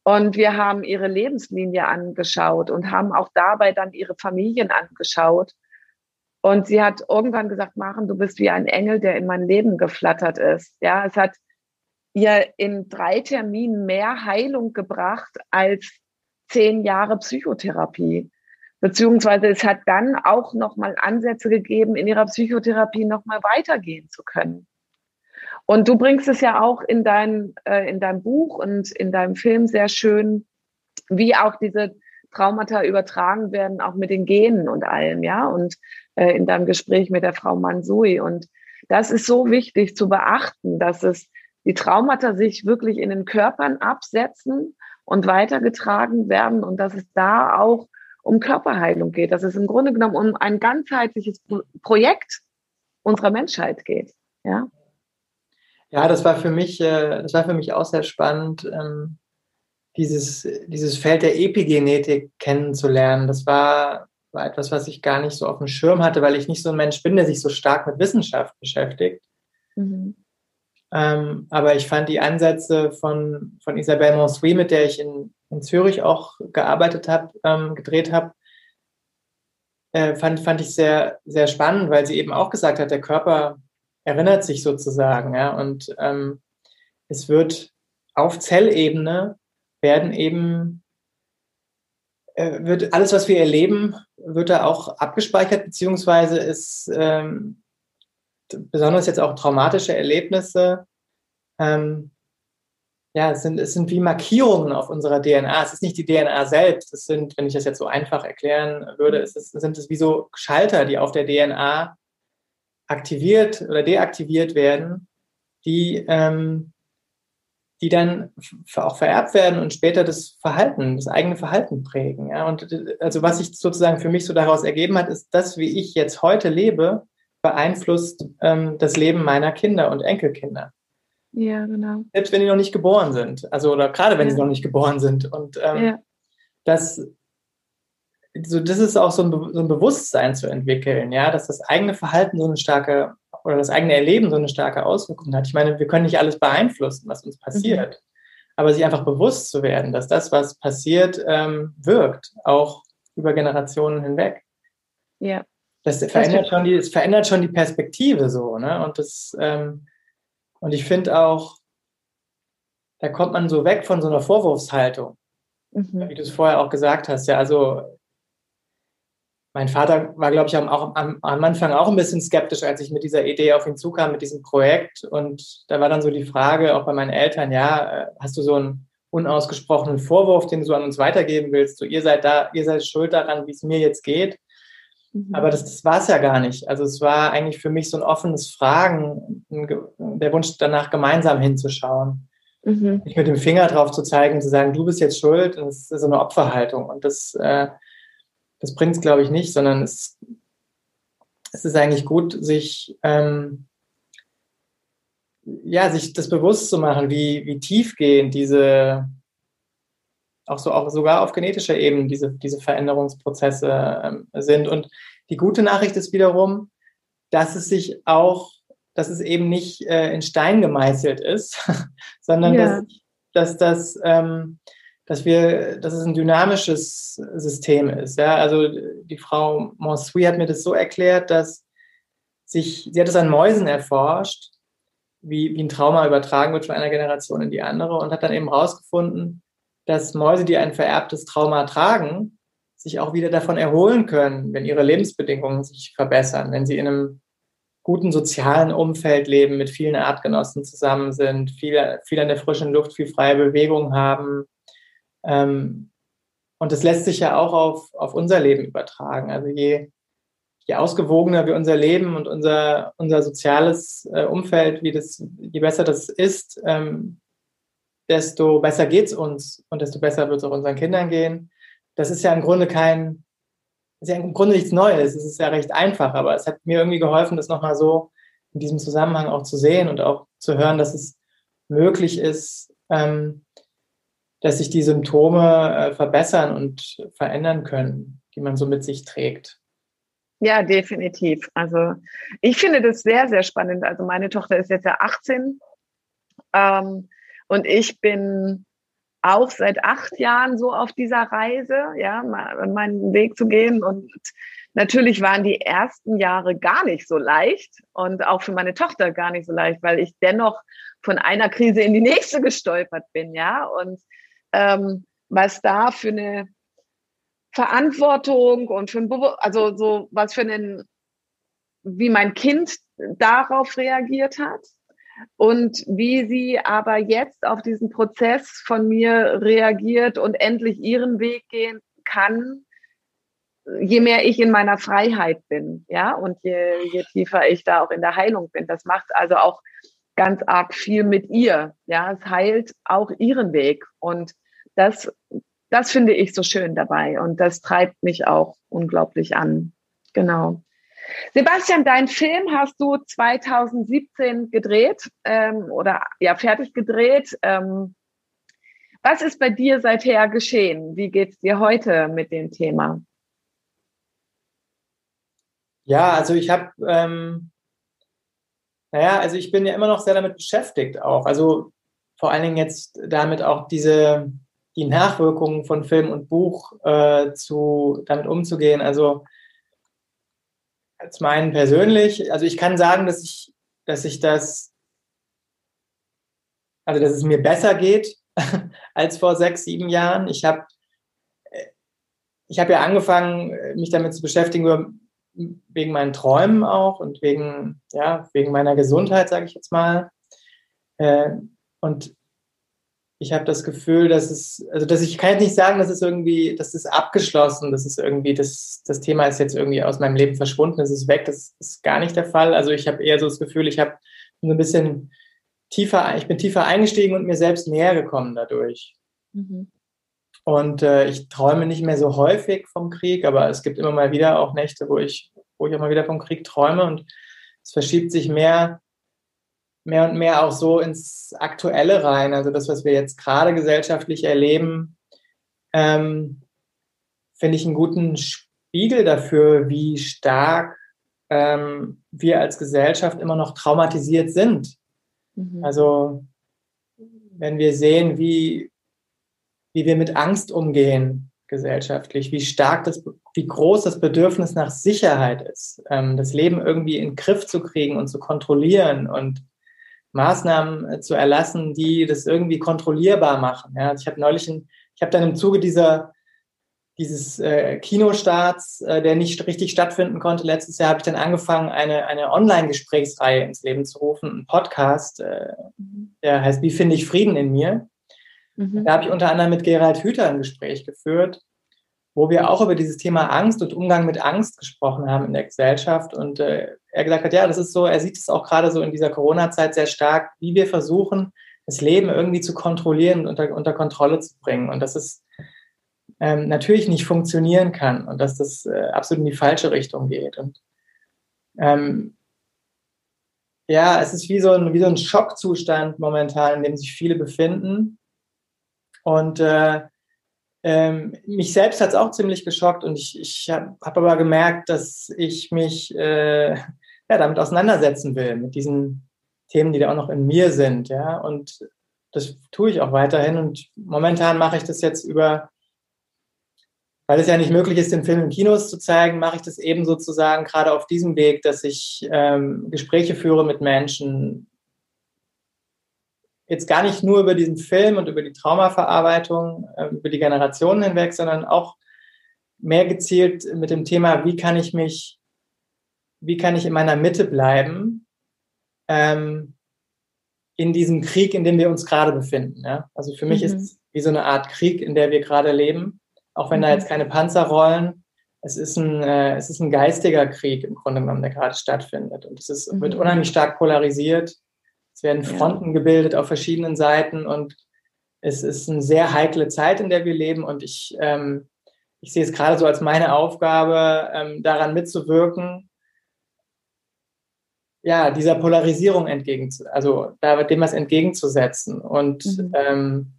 und wir haben ihre Lebenslinie angeschaut und haben auch dabei dann ihre Familien angeschaut. Und sie hat irgendwann gesagt, Maren, du bist wie ein Engel, der in mein Leben geflattert ist. Ja, es hat ihr in drei Terminen mehr Heilung gebracht als zehn Jahre Psychotherapie. Beziehungsweise es hat dann auch nochmal Ansätze gegeben, in ihrer Psychotherapie nochmal weitergehen zu können. Und du bringst es ja auch in dein, äh, in deinem Buch und in deinem Film sehr schön, wie auch diese Traumata übertragen werden, auch mit den Genen und allem, ja, und äh, in deinem Gespräch mit der Frau Mansui. Und das ist so wichtig zu beachten, dass es die Traumata sich wirklich in den Körpern absetzen und weitergetragen werden und dass es da auch um Körperheilung geht, dass es im Grunde genommen um ein ganzheitliches Projekt unserer Menschheit geht. Ja, ja das war für mich, äh, das war für mich auch sehr spannend, ähm, dieses, dieses Feld der Epigenetik kennenzulernen. Das war, war etwas, was ich gar nicht so auf dem Schirm hatte, weil ich nicht so ein Mensch bin, der sich so stark mit Wissenschaft beschäftigt. Mhm. Ähm, aber ich fand die Ansätze von, von Isabelle Monsui, mit der ich in, in Zürich auch gearbeitet habe, ähm, gedreht habe, äh, fand, fand ich sehr, sehr spannend, weil sie eben auch gesagt hat, der Körper erinnert sich sozusagen. Ja, und ähm, es wird auf Zellebene werden eben, äh, wird alles, was wir erleben, wird da auch abgespeichert, beziehungsweise ist ähm, besonders jetzt auch traumatische Erlebnisse, ähm, ja, es sind, es sind wie Markierungen auf unserer DNA. Es ist nicht die DNA selbst. Es sind, wenn ich das jetzt so einfach erklären würde, es ist, sind es wie so Schalter, die auf der DNA aktiviert oder deaktiviert werden, die, ähm, die dann auch vererbt werden und später das Verhalten, das eigene Verhalten prägen. Ja? Und also was sich sozusagen für mich so daraus ergeben hat, ist das, wie ich jetzt heute lebe, beeinflusst ähm, das Leben meiner Kinder und Enkelkinder. Ja, genau. Selbst wenn die noch nicht geboren sind. Also, oder gerade wenn ja. sie noch nicht geboren sind. Und ähm, ja. das, so, das ist auch so ein, so ein Bewusstsein zu entwickeln, ja, dass das eigene Verhalten so eine starke oder das eigene Erleben so eine starke Auswirkung hat. Ich meine, wir können nicht alles beeinflussen, was uns passiert. Mhm. Aber sich einfach bewusst zu werden, dass das, was passiert, ähm, wirkt, auch über Generationen hinweg. Ja. Das verändert, schon die, das verändert schon die Perspektive so, ne? Und das, ähm, und ich finde auch, da kommt man so weg von so einer Vorwurfshaltung, mhm. wie du es vorher auch gesagt hast. Ja, also mein Vater war, glaube ich, auch am, am, Anfang auch ein bisschen skeptisch, als ich mit dieser Idee auf ihn zukam, mit diesem Projekt. Und da war dann so die Frage, auch bei meinen Eltern, ja, äh, hast du so einen unausgesprochenen Vorwurf, den du an uns weitergeben willst? So, ihr seid da, ihr seid schuld daran, wie es mir jetzt geht. Mhm. Aber das, das war es ja gar nicht. Also es war eigentlich für mich so ein offenes Fragen, der Wunsch danach gemeinsam hinzuschauen. Mhm. Nicht mit dem Finger drauf zu zeigen, zu sagen, du bist jetzt schuld. Und das ist so eine Opferhaltung. Und das, äh, das bringt es, glaube ich, nicht, sondern es, es ist eigentlich gut, sich, ähm, ja, sich das bewusst zu machen, wie, wie tiefgehend diese, auch so auch sogar auf genetischer Ebene diese, diese Veränderungsprozesse ähm, sind. Und die gute Nachricht ist wiederum, dass es sich auch, dass es eben nicht äh, in Stein gemeißelt ist, sondern ja. dass, dass das, ähm, dass wir, dass es ein dynamisches System ist. Ja? Also die Frau Monsui hat mir das so erklärt, dass sich, sie hat es an Mäusen erforscht, wie, wie ein Trauma übertragen wird von einer Generation in die andere und hat dann eben herausgefunden, dass Mäuse, die ein vererbtes Trauma tragen, sich auch wieder davon erholen können, wenn ihre Lebensbedingungen sich verbessern, wenn sie in einem guten sozialen Umfeld leben, mit vielen Artgenossen zusammen sind, viel, viel an der frischen Luft, viel freie Bewegung haben. Ähm, und das lässt sich ja auch auf, auf unser Leben übertragen. Also je, je ausgewogener wir unser Leben und unser, unser soziales äh, Umfeld, wie das, je besser das ist, ähm, desto besser geht es uns und desto besser wird es auch unseren Kindern gehen. Das ist ja im Grunde kein, ist ja im Grunde nichts Neues. Es ist ja recht einfach, aber es hat mir irgendwie geholfen, das nochmal so in diesem Zusammenhang auch zu sehen und auch zu hören, dass es möglich ist, ähm, dass sich die Symptome äh, verbessern und verändern können, die man so mit sich trägt. Ja, definitiv. Also ich finde das sehr, sehr spannend. Also meine Tochter ist jetzt ja 18. Ähm, und ich bin auch seit acht Jahren so auf dieser Reise, ja, meinen Weg zu gehen. Und natürlich waren die ersten Jahre gar nicht so leicht und auch für meine Tochter gar nicht so leicht, weil ich dennoch von einer Krise in die nächste gestolpert bin, ja. Und ähm, was da für eine Verantwortung und für ein, Be also so was für einen, wie mein Kind darauf reagiert hat, und wie sie aber jetzt auf diesen Prozess von mir reagiert und endlich ihren Weg gehen kann, je mehr ich in meiner Freiheit bin, ja, und je, je tiefer ich da auch in der Heilung bin. Das macht also auch ganz arg viel mit ihr, ja, es heilt auch ihren Weg und das, das finde ich so schön dabei und das treibt mich auch unglaublich an. Genau. Sebastian, dein Film hast du 2017 gedreht ähm, oder ja fertig gedreht. Ähm, was ist bei dir seither geschehen? Wie geht es dir heute mit dem Thema? Ja, also ich habe, ähm, naja, also ich bin ja immer noch sehr damit beschäftigt auch. Also vor allen Dingen jetzt damit auch diese, die Nachwirkungen von Film und Buch äh, zu, damit umzugehen. Also als meinen persönlich, also ich kann sagen, dass ich, dass ich das, also dass es mir besser geht als vor sechs, sieben Jahren. Ich habe ich habe ja angefangen, mich damit zu beschäftigen, wegen meinen Träumen auch und wegen, ja, wegen meiner Gesundheit, sage ich jetzt mal. Äh, und ich habe das Gefühl, dass es, also dass ich kann jetzt nicht sagen, dass es irgendwie, das ist abgeschlossen, das ist irgendwie, das, das Thema ist jetzt irgendwie aus meinem Leben verschwunden, es ist weg, das ist gar nicht der Fall. Also ich habe eher so das Gefühl, ich habe so ein bisschen tiefer, ich bin tiefer eingestiegen und mir selbst näher gekommen dadurch. Mhm. Und äh, ich träume nicht mehr so häufig vom Krieg, aber es gibt immer mal wieder auch Nächte, wo ich, wo ich auch mal wieder vom Krieg träume und es verschiebt sich mehr mehr und mehr auch so ins Aktuelle rein. Also das, was wir jetzt gerade gesellschaftlich erleben, ähm, finde ich einen guten Spiegel dafür, wie stark ähm, wir als Gesellschaft immer noch traumatisiert sind. Mhm. Also wenn wir sehen, wie, wie wir mit Angst umgehen gesellschaftlich, wie stark das, wie groß das Bedürfnis nach Sicherheit ist, ähm, das Leben irgendwie in den Griff zu kriegen und zu kontrollieren und Maßnahmen äh, zu erlassen, die das irgendwie kontrollierbar machen. Ja, also ich habe neulich, ein, ich habe dann im Zuge dieser dieses äh, Kinostarts, äh, der nicht richtig stattfinden konnte letztes Jahr, habe ich dann angefangen, eine, eine Online-Gesprächsreihe ins Leben zu rufen, einen Podcast, äh, der heißt Wie finde ich Frieden in mir? Mhm. Da habe ich unter anderem mit Gerald Hüther ein Gespräch geführt, wo wir auch über dieses Thema Angst und Umgang mit Angst gesprochen haben in der Gesellschaft. Und äh, er gesagt hat, ja, das ist so, er sieht es auch gerade so in dieser Corona-Zeit sehr stark, wie wir versuchen, das Leben irgendwie zu kontrollieren und unter, unter Kontrolle zu bringen. Und dass es ähm, natürlich nicht funktionieren kann und dass das äh, absolut in die falsche Richtung geht. Und ähm, ja, es ist wie so ein, wie so ein Schockzustand momentan, in dem sich viele befinden. Und äh, ähm, mich selbst hat es auch ziemlich geschockt und ich, ich habe hab aber gemerkt, dass ich mich äh, ja, damit auseinandersetzen will, mit diesen Themen, die da auch noch in mir sind. Ja? Und das tue ich auch weiterhin. Und momentan mache ich das jetzt über, weil es ja nicht möglich ist, den Film in Kinos zu zeigen, mache ich das eben sozusagen gerade auf diesem Weg, dass ich ähm, Gespräche führe mit Menschen, jetzt gar nicht nur über diesen Film und über die Traumaverarbeitung, äh, über die Generationen hinweg, sondern auch mehr gezielt mit dem Thema, wie kann ich mich, wie kann ich in meiner Mitte bleiben ähm, in diesem Krieg, in dem wir uns gerade befinden. Ja? Also für mich mhm. ist es wie so eine Art Krieg, in der wir gerade leben, auch wenn mhm. da jetzt keine Panzer rollen. Es ist, ein, äh, es ist ein geistiger Krieg im Grunde genommen, der gerade stattfindet. Und es ist, mhm. wird unheimlich stark polarisiert. Es werden Fronten ja. gebildet auf verschiedenen Seiten und es ist eine sehr heikle Zeit, in der wir leben und ich, ähm, ich sehe es gerade so als meine Aufgabe, ähm, daran mitzuwirken, ja, dieser Polarisierung entgegen, also dem was entgegenzusetzen und mhm. ähm,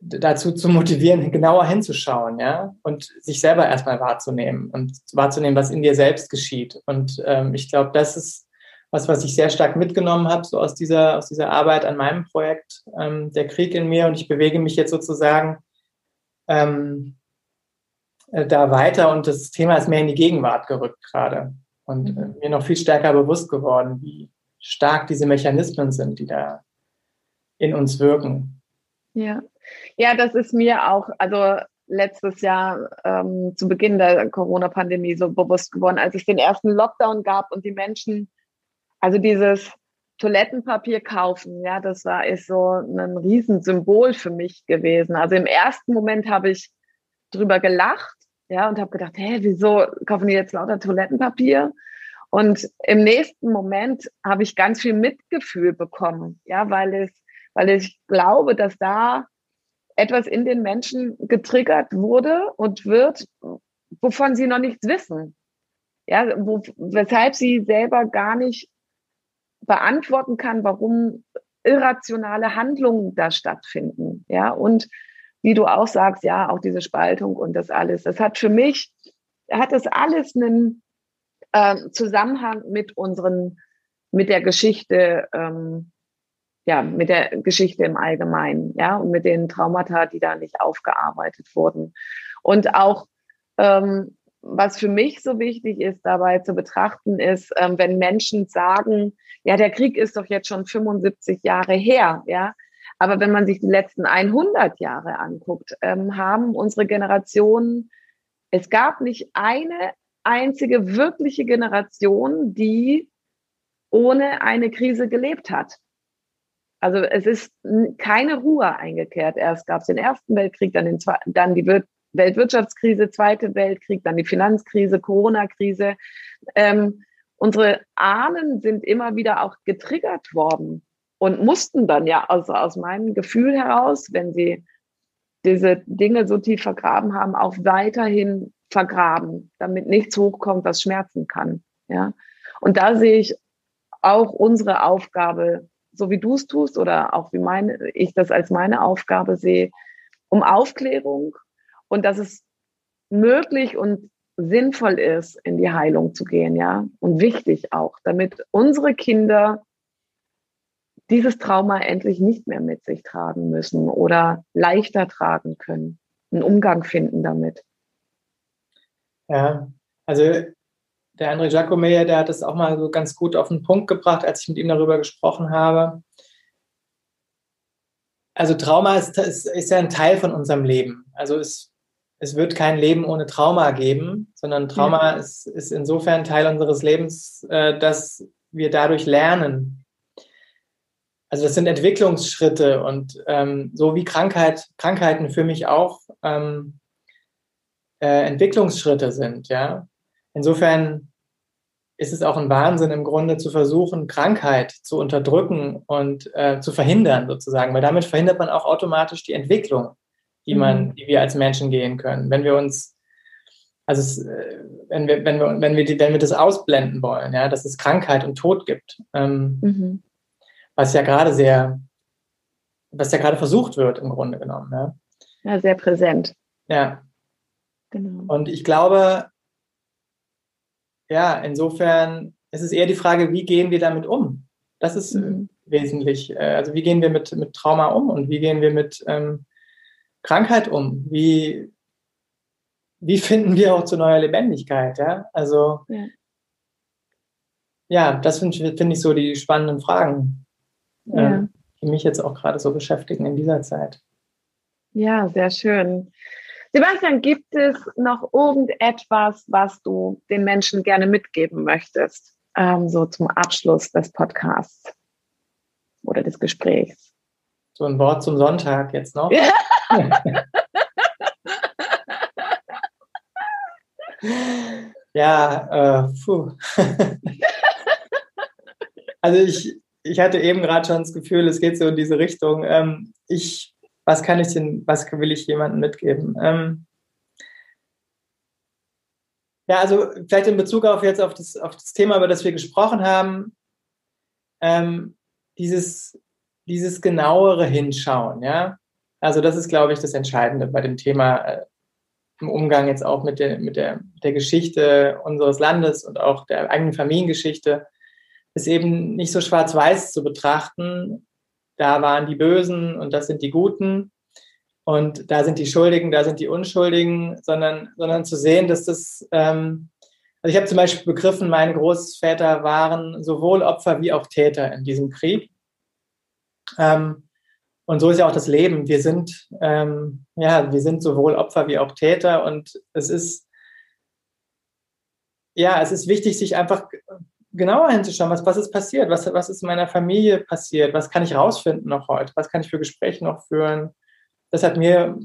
dazu zu motivieren, genauer hinzuschauen, ja, und sich selber erstmal wahrzunehmen und wahrzunehmen, was in dir selbst geschieht. Und ähm, ich glaube, das ist was, was ich sehr stark mitgenommen habe, so aus dieser, aus dieser Arbeit an meinem Projekt, ähm, der Krieg in mir. Und ich bewege mich jetzt sozusagen ähm, äh, da weiter und das Thema ist mehr in die Gegenwart gerückt gerade. Und äh, mir noch viel stärker bewusst geworden, wie stark diese Mechanismen sind, die da in uns wirken. Ja, ja, das ist mir auch, also letztes Jahr ähm, zu Beginn der Corona-Pandemie so bewusst geworden, als es den ersten Lockdown gab und die Menschen also dieses Toilettenpapier kaufen, ja, das war ist so ein Riesensymbol für mich gewesen. Also im ersten Moment habe ich drüber gelacht, ja, und habe gedacht, hä, wieso kaufen die jetzt lauter Toilettenpapier? Und im nächsten Moment habe ich ganz viel Mitgefühl bekommen, ja, weil es, weil ich glaube, dass da etwas in den Menschen getriggert wurde und wird, wovon sie noch nichts wissen. Ja, wo, weshalb sie selber gar nicht beantworten kann, warum irrationale Handlungen da stattfinden. Ja, und wie du auch sagst, ja, auch diese Spaltung und das alles. Das hat für mich, hat das alles einen äh, Zusammenhang mit unseren, mit der Geschichte, ähm, ja, mit der Geschichte im Allgemeinen, ja, und mit den Traumata, die da nicht aufgearbeitet wurden. Und auch ähm, was für mich so wichtig ist, dabei zu betrachten, ist, ähm, wenn Menschen sagen, ja, der Krieg ist doch jetzt schon 75 Jahre her, ja. Aber wenn man sich die letzten 100 Jahre anguckt, ähm, haben unsere Generationen, es gab nicht eine einzige wirkliche Generation, die ohne eine Krise gelebt hat. Also es ist keine Ruhe eingekehrt. Erst gab es den Ersten Weltkrieg, dann, den, dann die Weltwirtschaftskrise, Zweite Weltkrieg, dann die Finanzkrise, Corona-Krise. Ähm, unsere Ahnen sind immer wieder auch getriggert worden und mussten dann ja also aus meinem Gefühl heraus, wenn sie diese Dinge so tief vergraben haben, auch weiterhin vergraben, damit nichts hochkommt, was schmerzen kann. Ja. Und da sehe ich auch unsere Aufgabe, so wie du es tust oder auch wie meine, ich das als meine Aufgabe sehe, um Aufklärung und dass es möglich und sinnvoll ist, in die Heilung zu gehen, ja, und wichtig auch, damit unsere Kinder dieses Trauma endlich nicht mehr mit sich tragen müssen oder leichter tragen können, einen Umgang finden damit. Ja, also der André Giacomeyer, der hat es auch mal so ganz gut auf den Punkt gebracht, als ich mit ihm darüber gesprochen habe. Also Trauma ist, ist, ist ja ein Teil von unserem Leben. Also es, es wird kein Leben ohne Trauma geben, sondern Trauma ja. ist, ist insofern Teil unseres Lebens, äh, dass wir dadurch lernen. Also das sind Entwicklungsschritte und ähm, so wie Krankheit, Krankheiten für mich auch ähm, äh, Entwicklungsschritte sind, ja. Insofern ist es auch ein Wahnsinn im Grunde zu versuchen, Krankheit zu unterdrücken und äh, zu verhindern sozusagen, weil damit verhindert man auch automatisch die Entwicklung, die man, mhm. die wir als Menschen gehen können. Wenn wir uns, also es, äh, wenn wir, wenn wir, wenn wir, die, wenn wir das ausblenden wollen, ja, dass es Krankheit und Tod gibt, ähm, mhm. Was ja gerade sehr, was ja gerade versucht wird im Grunde genommen. Ja, ja sehr präsent. Ja. Genau. Und ich glaube, ja, insofern ist es eher die Frage, wie gehen wir damit um? Das ist äh, mhm. wesentlich. Äh, also wie gehen wir mit, mit Trauma um und wie gehen wir mit ähm, Krankheit um? Wie, wie finden wir auch zu neuer Lebendigkeit? Ja, also ja, ja das finde find ich so die spannenden Fragen, ja. äh, die mich jetzt auch gerade so beschäftigen in dieser Zeit. Ja, sehr schön. Sebastian, gibt es noch irgendetwas, was du den Menschen gerne mitgeben möchtest, ähm, so zum Abschluss des Podcasts oder des Gesprächs? So ein Wort zum Sonntag jetzt noch. ja, äh, puh. also ich, ich hatte eben gerade schon das Gefühl, es geht so in diese Richtung. Ähm, ich was kann ich denn, was will ich jemandem mitgeben? Ähm, ja, also vielleicht in Bezug auf jetzt auf das, auf das Thema, über das wir gesprochen haben, ähm, dieses, dieses genauere Hinschauen, ja. Also das ist, glaube ich, das Entscheidende bei dem Thema äh, im Umgang jetzt auch mit der, mit, der, der Geschichte unseres Landes und auch der eigenen Familiengeschichte, ist eben nicht so schwarz-weiß zu betrachten, da waren die Bösen und das sind die Guten und da sind die Schuldigen, da sind die Unschuldigen, sondern, sondern zu sehen, dass das, ähm, also ich habe zum Beispiel begriffen, meine Großväter waren sowohl Opfer wie auch Täter in diesem Krieg. Ähm, und so ist ja auch das Leben. Wir sind, ähm, ja, wir sind sowohl Opfer wie auch Täter und es ist, ja, es ist wichtig, sich einfach genauer hinzuschauen, was, was ist passiert, was, was ist in meiner Familie passiert, was kann ich rausfinden noch heute, was kann ich für Gespräche noch führen. Das hat mir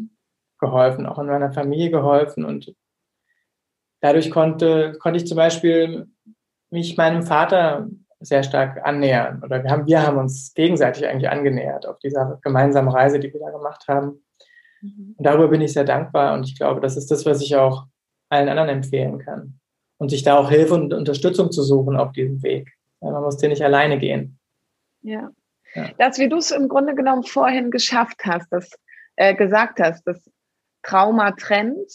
geholfen, auch in meiner Familie geholfen und dadurch konnte, konnte ich zum Beispiel mich meinem Vater sehr stark annähern oder wir haben, wir haben uns gegenseitig eigentlich angenähert auf dieser gemeinsamen Reise, die wir da gemacht haben. Mhm. Und darüber bin ich sehr dankbar und ich glaube, das ist das, was ich auch allen anderen empfehlen kann und sich da auch Hilfe und Unterstützung zu suchen auf diesem Weg. Man muss den nicht alleine gehen. Ja. ja. Das, wie du es im Grunde genommen vorhin geschafft hast, das äh, gesagt hast, das Trauma trennt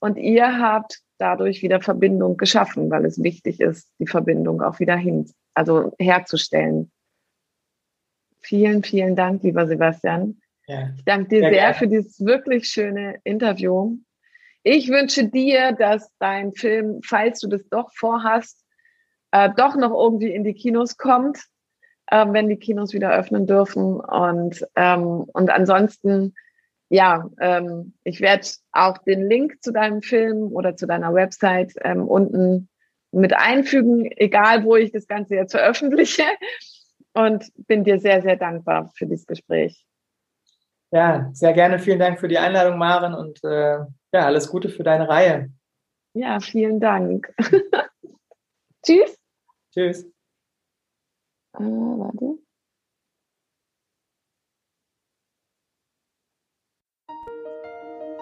und ihr habt dadurch wieder Verbindung geschaffen, weil es wichtig ist, die Verbindung auch wieder hin, also herzustellen. Vielen, vielen Dank, lieber Sebastian. Ja. Ich danke dir sehr, sehr für dieses wirklich schöne Interview. Ich wünsche dir, dass dein Film, falls du das doch vorhast, äh, doch noch irgendwie in die Kinos kommt, äh, wenn die Kinos wieder öffnen dürfen. Und, ähm, und ansonsten, ja, ähm, ich werde auch den Link zu deinem Film oder zu deiner Website ähm, unten mit einfügen, egal wo ich das Ganze jetzt veröffentliche. und bin dir sehr, sehr dankbar für dieses Gespräch. Ja, sehr gerne. Vielen Dank für die Einladung, Maren, und äh, ja, alles Gute für deine Reihe. Ja, vielen Dank. Tschüss. Tschüss. Äh, warte.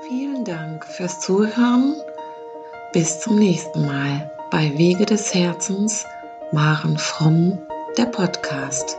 Vielen Dank fürs Zuhören. Bis zum nächsten Mal bei Wege des Herzens, Maren Fromm, der Podcast.